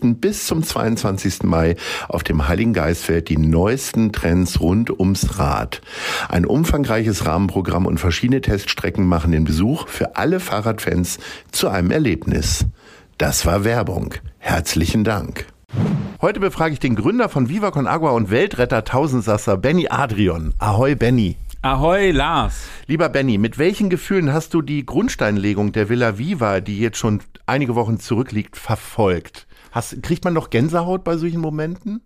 bis zum 22. Mai auf dem Heiligen Geistfeld die neuesten Trends rund ums Rad. Ein umfangreiches Rahmenprogramm und verschiedene Teststrecken machen den Besuch für alle Fahrradfans zu einem Erlebnis. Das war Werbung. Herzlichen Dank. Heute befrage ich den Gründer von Viva Con Agua und Weltretter Tausendsasser Benny Adrian. Ahoi Benny. Ahoi, Lars. Lieber Benny, mit welchen Gefühlen hast du die Grundsteinlegung der Villa Viva, die jetzt schon einige Wochen zurückliegt, verfolgt? Hast, kriegt man noch Gänsehaut bei solchen Momenten?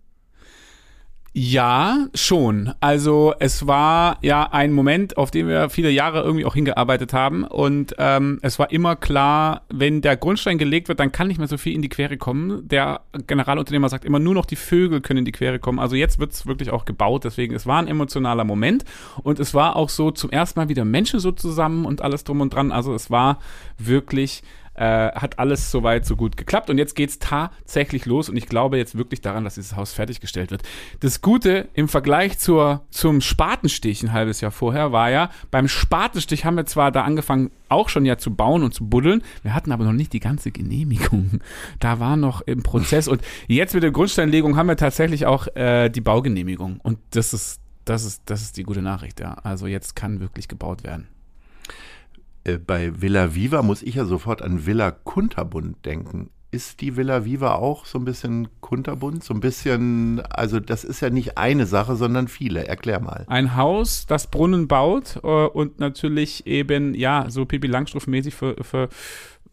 Ja, schon. Also es war ja ein Moment, auf den wir viele Jahre irgendwie auch hingearbeitet haben. Und ähm, es war immer klar, wenn der Grundstein gelegt wird, dann kann nicht mehr so viel in die Quere kommen. Der Generalunternehmer sagt immer, nur noch die Vögel können in die Quere kommen. Also jetzt wird's wirklich auch gebaut. Deswegen, es war ein emotionaler Moment. Und es war auch so zum ersten Mal wieder Menschen so zusammen und alles drum und dran. Also es war wirklich äh, hat alles soweit so gut geklappt und jetzt geht's tatsächlich los und ich glaube jetzt wirklich daran, dass dieses Haus fertiggestellt wird. Das Gute im Vergleich zur, zum Spatenstich ein halbes Jahr vorher war ja, beim Spatenstich haben wir zwar da angefangen, auch schon ja zu bauen und zu buddeln, wir hatten aber noch nicht die ganze Genehmigung. Da war noch im Prozess und jetzt mit der Grundsteinlegung haben wir tatsächlich auch äh, die Baugenehmigung und das ist das ist, das ist die gute Nachricht, ja. Also jetzt kann wirklich gebaut werden. Äh, bei Villa Viva muss ich ja sofort an Villa Kunterbund denken. Ist die Villa Viva auch so ein bisschen kunterbunt? So ein bisschen, also das ist ja nicht eine Sache, sondern viele. Erklär mal. Ein Haus, das Brunnen baut äh, und natürlich eben, ja, so Pipi Langstrumpf-mäßig für, für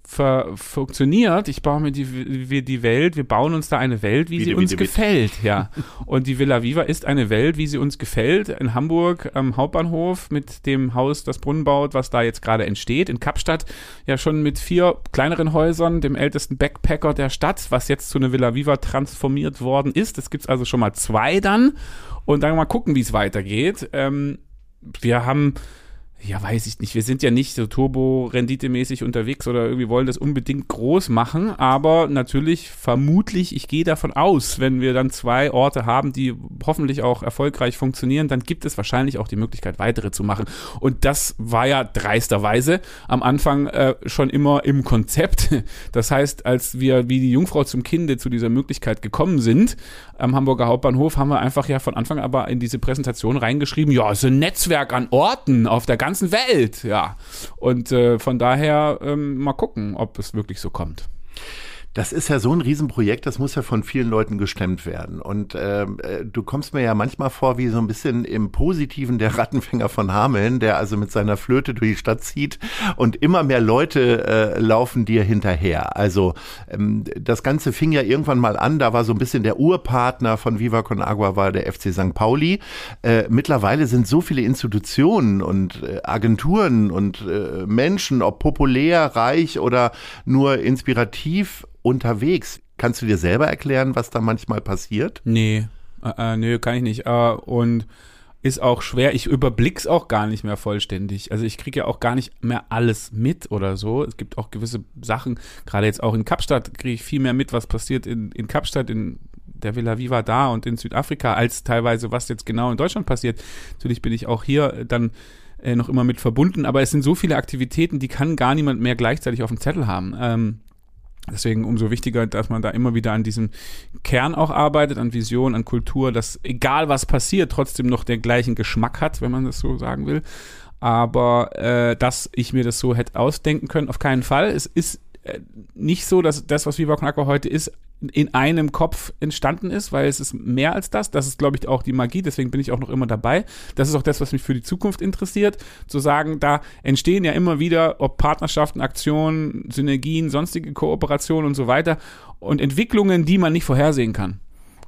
funktioniert. Ich baue mir die, wir die Welt, wir bauen uns da eine Welt, wie, wie sie uns wie gefällt, ja. Und die Villa Viva ist eine Welt, wie sie uns gefällt. In Hamburg am Hauptbahnhof mit dem Haus, das Brunnen baut, was da jetzt gerade entsteht. In Kapstadt ja schon mit vier kleineren Häusern, dem ältesten Backpacker der Stadt, was jetzt zu einer Villa Viva transformiert worden ist. Es gibt also schon mal zwei dann. Und dann mal gucken, wie es weitergeht. Ähm, wir haben ja, weiß ich nicht. Wir sind ja nicht so turbo-renditemäßig unterwegs oder irgendwie wollen das unbedingt groß machen. Aber natürlich, vermutlich, ich gehe davon aus, wenn wir dann zwei Orte haben, die hoffentlich auch erfolgreich funktionieren, dann gibt es wahrscheinlich auch die Möglichkeit, weitere zu machen. Und das war ja dreisterweise am Anfang äh, schon immer im Konzept. Das heißt, als wir wie die Jungfrau zum Kinde zu dieser Möglichkeit gekommen sind, am Hamburger Hauptbahnhof, haben wir einfach ja von Anfang aber in diese Präsentation reingeschrieben, ja, so ein Netzwerk an Orten auf der ganzen Welt, ja. Und äh, von daher ähm, mal gucken, ob es wirklich so kommt. Das ist ja so ein Riesenprojekt, das muss ja von vielen Leuten gestemmt werden. Und ähm, äh, du kommst mir ja manchmal vor wie so ein bisschen im Positiven der Rattenfänger von Hameln, der also mit seiner Flöte durch die Stadt zieht und immer mehr Leute äh, laufen dir hinterher. Also ähm, das Ganze fing ja irgendwann mal an, da war so ein bisschen der Urpartner von Viva Con Agua war der FC St. Pauli. Äh, mittlerweile sind so viele Institutionen und äh, Agenturen und äh, Menschen, ob populär, reich oder nur inspirativ unterwegs. Kannst du dir selber erklären, was da manchmal passiert? Nee, äh, äh, nee, kann ich nicht. Äh, und ist auch schwer. Ich überblick's auch gar nicht mehr vollständig. Also ich kriege ja auch gar nicht mehr alles mit oder so. Es gibt auch gewisse Sachen, gerade jetzt auch in Kapstadt kriege ich viel mehr mit, was passiert in, in Kapstadt, in der Villa Viva da und in Südafrika, als teilweise, was jetzt genau in Deutschland passiert. Natürlich bin ich auch hier dann äh, noch immer mit verbunden, aber es sind so viele Aktivitäten, die kann gar niemand mehr gleichzeitig auf dem Zettel haben. Ähm, Deswegen umso wichtiger, dass man da immer wieder an diesem Kern auch arbeitet, an Vision, an Kultur, dass egal was passiert, trotzdem noch den gleichen Geschmack hat, wenn man das so sagen will. Aber äh, dass ich mir das so hätte ausdenken können, auf keinen Fall. Es ist äh, nicht so, dass das, was Viva Aqua heute ist, in einem Kopf entstanden ist, weil es ist mehr als das. Das ist, glaube ich, auch die Magie, deswegen bin ich auch noch immer dabei. Das ist auch das, was mich für die Zukunft interessiert, zu sagen, da entstehen ja immer wieder, ob Partnerschaften, Aktionen, Synergien, sonstige Kooperationen und so weiter und Entwicklungen, die man nicht vorhersehen kann.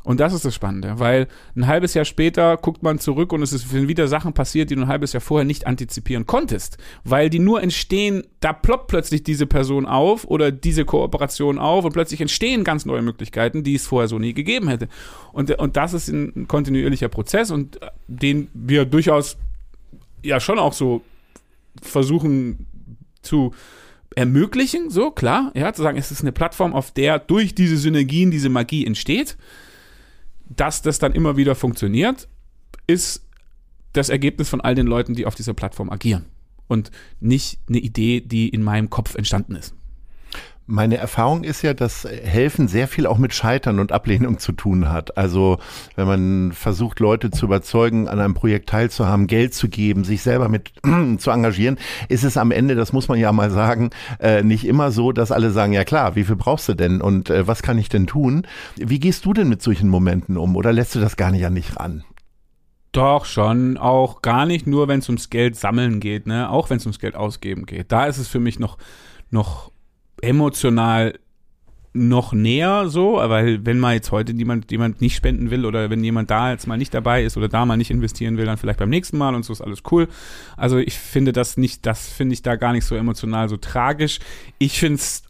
Und das ist das Spannende, weil ein halbes Jahr später guckt man zurück und es sind wieder Sachen passiert, die du ein halbes Jahr vorher nicht antizipieren konntest, weil die nur entstehen, da ploppt plötzlich diese Person auf oder diese Kooperation auf und plötzlich entstehen ganz neue Möglichkeiten, die es vorher so nie gegeben hätte. Und, und das ist ein kontinuierlicher Prozess und den wir durchaus ja schon auch so versuchen zu ermöglichen, so klar, ja, zu sagen, es ist eine Plattform, auf der durch diese Synergien diese Magie entsteht, dass das dann immer wieder funktioniert, ist das Ergebnis von all den Leuten, die auf dieser Plattform agieren und nicht eine Idee, die in meinem Kopf entstanden ist. Meine Erfahrung ist ja, dass Helfen sehr viel auch mit Scheitern und Ablehnung zu tun hat. Also wenn man versucht, Leute zu überzeugen, an einem Projekt teilzuhaben, Geld zu geben, sich selber mit zu engagieren, ist es am Ende, das muss man ja mal sagen, äh, nicht immer so, dass alle sagen, ja klar, wie viel brauchst du denn und äh, was kann ich denn tun? Wie gehst du denn mit solchen Momenten um oder lässt du das gar nicht an dich ran? Doch, schon. Auch gar nicht nur, wenn es ums Geld sammeln geht, ne? Auch wenn es ums Geld ausgeben geht. Da ist es für mich noch, noch emotional noch näher so, weil wenn mal jetzt heute jemand, jemand nicht spenden will oder wenn jemand da jetzt mal nicht dabei ist oder da mal nicht investieren will, dann vielleicht beim nächsten Mal und so ist alles cool. Also ich finde das nicht, das finde ich da gar nicht so emotional so tragisch. Ich finde es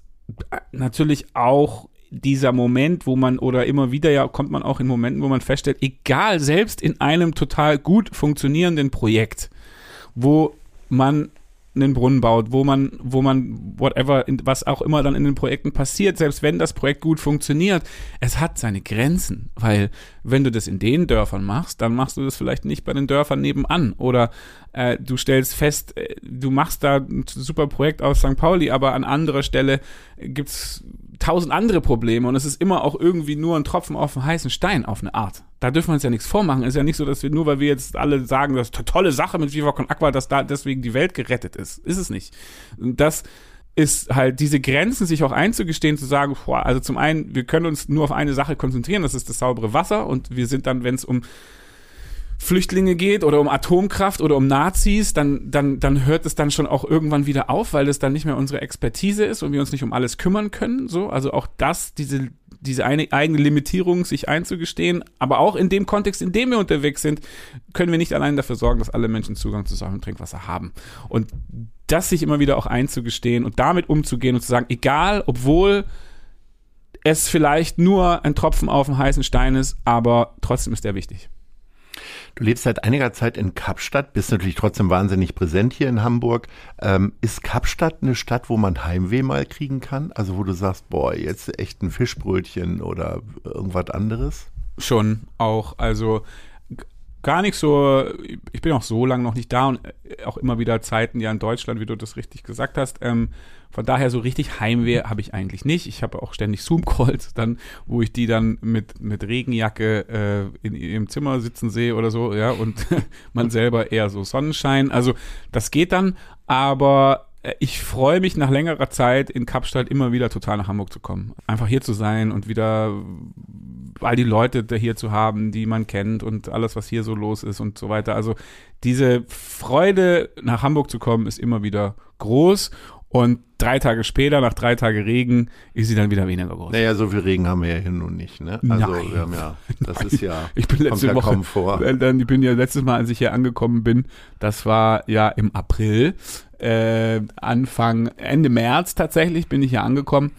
natürlich auch dieser Moment, wo man oder immer wieder ja kommt man auch in Momenten, wo man feststellt, egal, selbst in einem total gut funktionierenden Projekt, wo man einen Brunnen baut, wo man, wo man, whatever, was auch immer dann in den Projekten passiert, selbst wenn das Projekt gut funktioniert, es hat seine Grenzen, weil wenn du das in den Dörfern machst, dann machst du das vielleicht nicht bei den Dörfern nebenan oder äh, du stellst fest, äh, du machst da ein super Projekt aus St. Pauli, aber an anderer Stelle gibt's tausend andere Probleme und es ist immer auch irgendwie nur ein Tropfen auf einen heißen Stein auf eine Art. Da dürfen wir uns ja nichts vormachen. Ist ja nicht so, dass wir nur, weil wir jetzt alle sagen, das ist eine tolle Sache mit Viva Con Aqua, dass da deswegen die Welt gerettet ist. Ist es nicht. Das ist halt diese Grenzen sich auch einzugestehen, zu sagen, boah, also zum einen, wir können uns nur auf eine Sache konzentrieren, das ist das saubere Wasser und wir sind dann, wenn es um Flüchtlinge geht oder um Atomkraft oder um Nazis, dann, dann, dann hört es dann schon auch irgendwann wieder auf, weil es dann nicht mehr unsere Expertise ist und wir uns nicht um alles kümmern können. So, also auch das, diese, diese eine, eigene Limitierung sich einzugestehen, aber auch in dem Kontext, in dem wir unterwegs sind, können wir nicht allein dafür sorgen, dass alle Menschen Zugang zu sauberem Trinkwasser haben. Und das sich immer wieder auch einzugestehen und damit umzugehen und zu sagen, egal, obwohl es vielleicht nur ein Tropfen auf dem heißen Stein ist, aber trotzdem ist der wichtig. Du lebst seit einiger Zeit in Kapstadt, bist natürlich trotzdem wahnsinnig präsent hier in Hamburg. Ähm, ist Kapstadt eine Stadt, wo man Heimweh mal kriegen kann? Also wo du sagst, boah, jetzt echt ein Fischbrötchen oder irgendwas anderes? Schon auch. Also gar nicht so, ich bin auch so lange noch nicht da und äh, auch immer wieder Zeiten ja in Deutschland, wie du das richtig gesagt hast. Ähm, von daher so richtig Heimweh habe ich eigentlich nicht. Ich habe auch ständig Zoom-Calls dann, wo ich die dann mit, mit Regenjacke äh, in ihrem Zimmer sitzen sehe oder so, ja, und man selber eher so Sonnenschein. Also das geht dann, aber ich freue mich nach längerer Zeit in Kapstadt immer wieder total nach Hamburg zu kommen. Einfach hier zu sein und wieder all die Leute hier zu haben, die man kennt und alles, was hier so los ist und so weiter. Also diese Freude, nach Hamburg zu kommen, ist immer wieder groß. Und drei Tage später, nach drei Tagen Regen, ist sie dann wieder weniger groß. Naja, so viel Regen haben wir ja hier nun nicht, ne? Also Nein. wir haben ja, das Nein. ist ja, ich bin letzte Woche, kaum vor. äh, Dann, ich bin ja letztes Mal, als ich hier angekommen bin, das war ja im April, äh, Anfang, Ende März tatsächlich bin ich hier angekommen.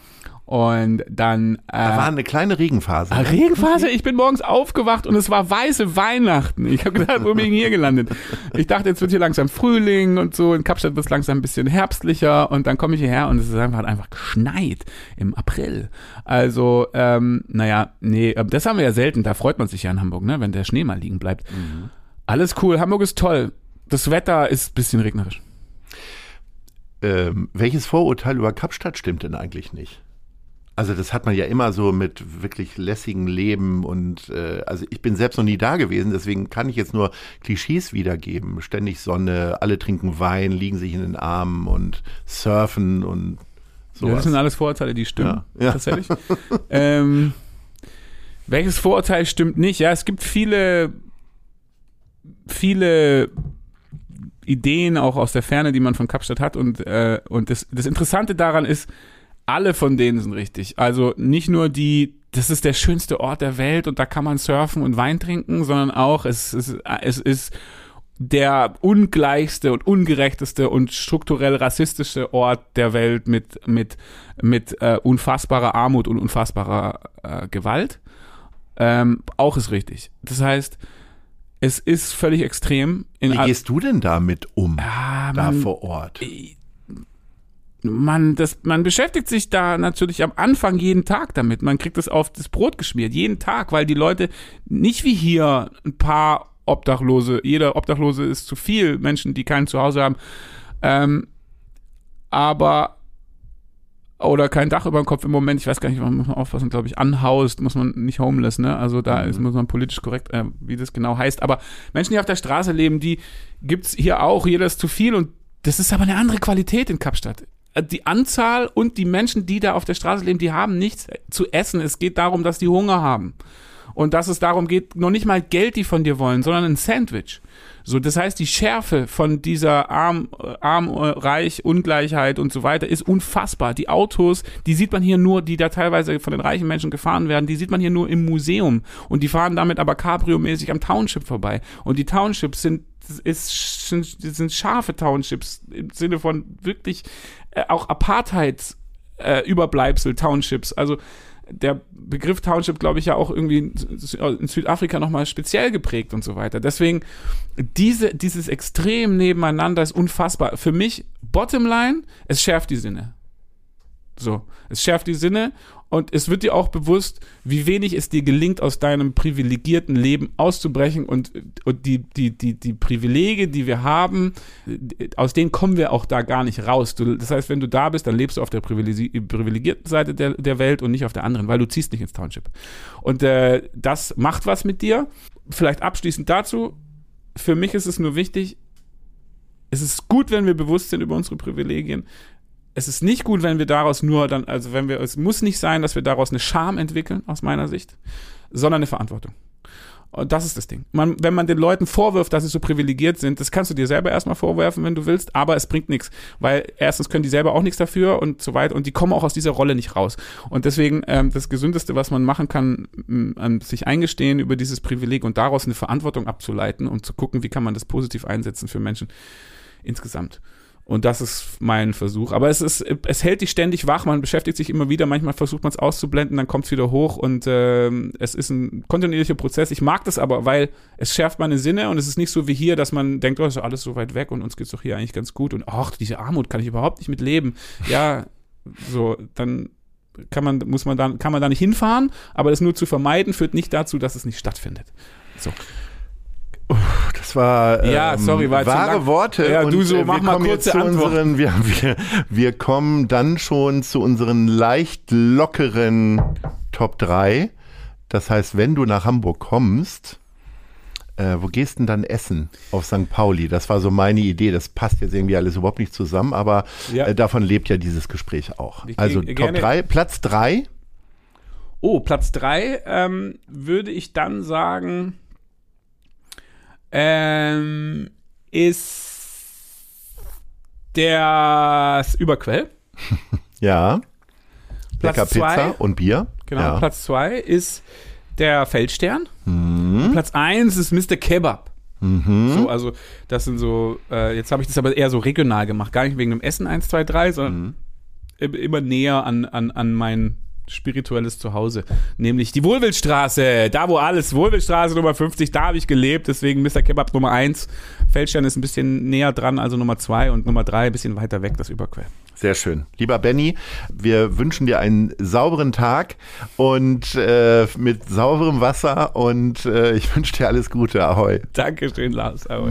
Und dann. Äh, Da war eine kleine Regenphase. Ah? Regenphase, ich bin morgens aufgewacht und es war weiße Weihnachten. Ich habe gedacht, wo bin ich hier gelandet? Ich dachte, jetzt wird hier langsam Frühling und so. In Kapstadt wird es langsam ein bisschen herbstlicher und dann komme ich hierher und es ist einfach, einfach geschneit im April. Also, ähm, naja, nee, äh, das haben wir ja selten. Da freut man sich ja in Hamburg, ne, wenn der Schnee mal liegen bleibt. Alles cool, Hamburg ist toll. Das Wetter ist ein bisschen regnerisch. Ähm, welches Vorurteil über Kapstadt stimmt denn eigentlich nicht? Also das hat man ja immer so mit wirklich lässigem Leben und äh, also ich bin selbst noch nie da gewesen, deswegen kann ich jetzt nur Klischees wiedergeben. Ständig Sonne, alle trinken Wein, liegen sich in den Armen und surfen und Ja, sowas. das sind alles Vorurteile, die stimmen. Ja, ja. Tatsächlich. ähm, welches Vorurteil stimmt nicht? Ja, es gibt viele, viele Ideen auch aus der Ferne, die man von Kapstadt hat. Und, äh, und das, das Interessante daran ist, alle von denen sind richtig. Also nicht nur die, das ist der schönste Ort der Welt und da kann man surfen und Wein trinken, sondern auch, es, es, es ist der ungleichste und ungerechteste und strukturell rassistische Ort der Welt mit, mit, mit äh, unfassbarer Armut und unfassbarer äh, Gewalt. Ähm, auch ist richtig. Das heißt, es ist völlig extrem. Wie gehst du denn damit um, ja, da man, vor Ort? Man, das, man beschäftigt sich da natürlich am Anfang jeden Tag damit. Man kriegt es auf das Brot geschmiert, jeden Tag, weil die Leute nicht wie hier ein paar Obdachlose, jeder Obdachlose ist zu viel, Menschen, die kein Zuhause haben. Ähm, aber oder kein Dach über dem Kopf im Moment, ich weiß gar nicht, man muss man aufpassen, glaube ich, unhoused, muss man nicht homeless, ne? Also da ist, muss man politisch korrekt, äh, wie das genau heißt. Aber Menschen, die auf der Straße leben, die gibt's hier auch, jeder ist zu viel und das ist aber eine andere Qualität in Kapstadt. Äh, Die Anzahl und die Menschen, die da auf der Straße leben, die haben nichts zu essen. Es geht darum, dass die Hunger haben. Und dass es darum geht, noch nicht mal Geld, die von dir wollen, sondern ein Sandwich. So, das heißt, die Schärfe von dieser arm, äh, arm, äh, reich, Ungleichheit und so weiter ist unfassbar. Die Autos, die sieht man hier nur, die da teilweise von den reichen Menschen gefahren werden, die sieht man hier nur im Museum. Und die fahren damit aber Cabrio-mäßig am Township vorbei. Und die Townships sind ist, sind, sind scharfe Townships im Sinne von wirklich äh, auch Apartheid äh. Also der Begriff Township, glaube ich, ja auch irgendwie in Südafrika nochmal speziell geprägt und so weiter. Deswegen, diese, dieses Extrem nebeneinander ist unfassbar. Für mich, Bottomline, es schärft die Sinne. So, es schärft die Sinne und es wird dir auch bewusst, wie wenig es dir gelingt, aus deinem privilegierten Leben auszubrechen und, und die, die, die, die Privilege, die wir haben, aus denen kommen wir auch da gar nicht raus. Du, das heißt, wenn du da bist, dann lebst du auf der privilegierten Seite der, der Welt und nicht auf der anderen, weil du ziehst nicht ins Township. Und äh, das macht was mit dir. Vielleicht abschließend dazu, für mich ist es nur wichtig, es ist gut, wenn wir bewusst sind über unsere Privilegien es ist nicht gut, wenn wir daraus nur dann, also wenn wir, es muss nicht sein, dass wir daraus eine Scham entwickeln, aus meiner Sicht, sondern eine Verantwortung. Und das ist das Ding. Man, wenn man den Leuten vorwirft, dass sie so privilegiert sind, das kannst du dir selber erstmal vorwerfen, wenn du willst, aber es bringt nichts. Weil erstens können die selber auch nichts dafür und so weiter und die kommen auch aus dieser Rolle nicht raus. Und deswegen ähm, das Gesündeste, was man machen kann, ähm, sich eingestehen über dieses Privileg und daraus eine Verantwortung abzuleiten und zu gucken, wie kann man das positiv einsetzen für Menschen insgesamt. Und das ist mein Versuch. Aber es ist, es hält dich ständig wach, man beschäftigt sich immer wieder, manchmal versucht man es auszublenden, dann kommt es wieder hoch und ähm, es ist ein kontinuierlicher Prozess. Ich mag das aber, weil es schärft meine Sinne und es ist nicht so wie hier, dass man denkt, oh, ist alles so weit weg und uns geht's doch hier eigentlich ganz gut und ach, diese Armut kann ich überhaupt nicht mit leben. Ja, so, dann kann man, muss man dann, kann man da nicht hinfahren, aber das nur zu vermeiden, führt nicht dazu, dass es nicht stattfindet. So. Das war ähm, ja, sorry, war wahre Worte. Ja, du so, äh, mach mal kurze unseren, wir, wir, wir kommen dann schon zu unseren leicht lockeren Top 3. Das heißt, wenn du nach Hamburg kommst, äh, wo gehst denn dann essen? Auf St. Pauli. Das war so meine Idee. Das passt jetzt irgendwie alles überhaupt nicht zusammen, aber Ja. äh, davon lebt ja dieses Gespräch auch. Ich Also Top gerne- 3, Platz 3. Oh, Platz 3 ähm, würde ich dann sagen, ähm, ist der Überquell. Ja. Platz Lecker Pizza zwei. und Bier. Genau, ja. Platz 2 ist der Feldstern. Mhm. Platz 1 ist Mr. Kebab. Mhm. So, also das sind so, äh, jetzt habe ich das aber eher so regional gemacht, gar nicht wegen dem Essen 1, 2, 3, sondern Mhm. im- immer näher an, an, an mein spirituelles Zuhause, nämlich die Wohlwildstraße, da wo alles, Wohlwildstraße Nummer 50, da habe ich gelebt, deswegen Mr. Kebab Nummer 1, Feldstern ist ein bisschen näher dran, also Nummer 2 und Nummer 3 ein bisschen weiter weg, das Überquell. Sehr schön. Lieber Benny, wir wünschen dir einen sauberen Tag und äh, mit sauberem Wasser und äh, ich wünsche dir alles Gute. Ahoi. Dankeschön, Lars. Ahoi.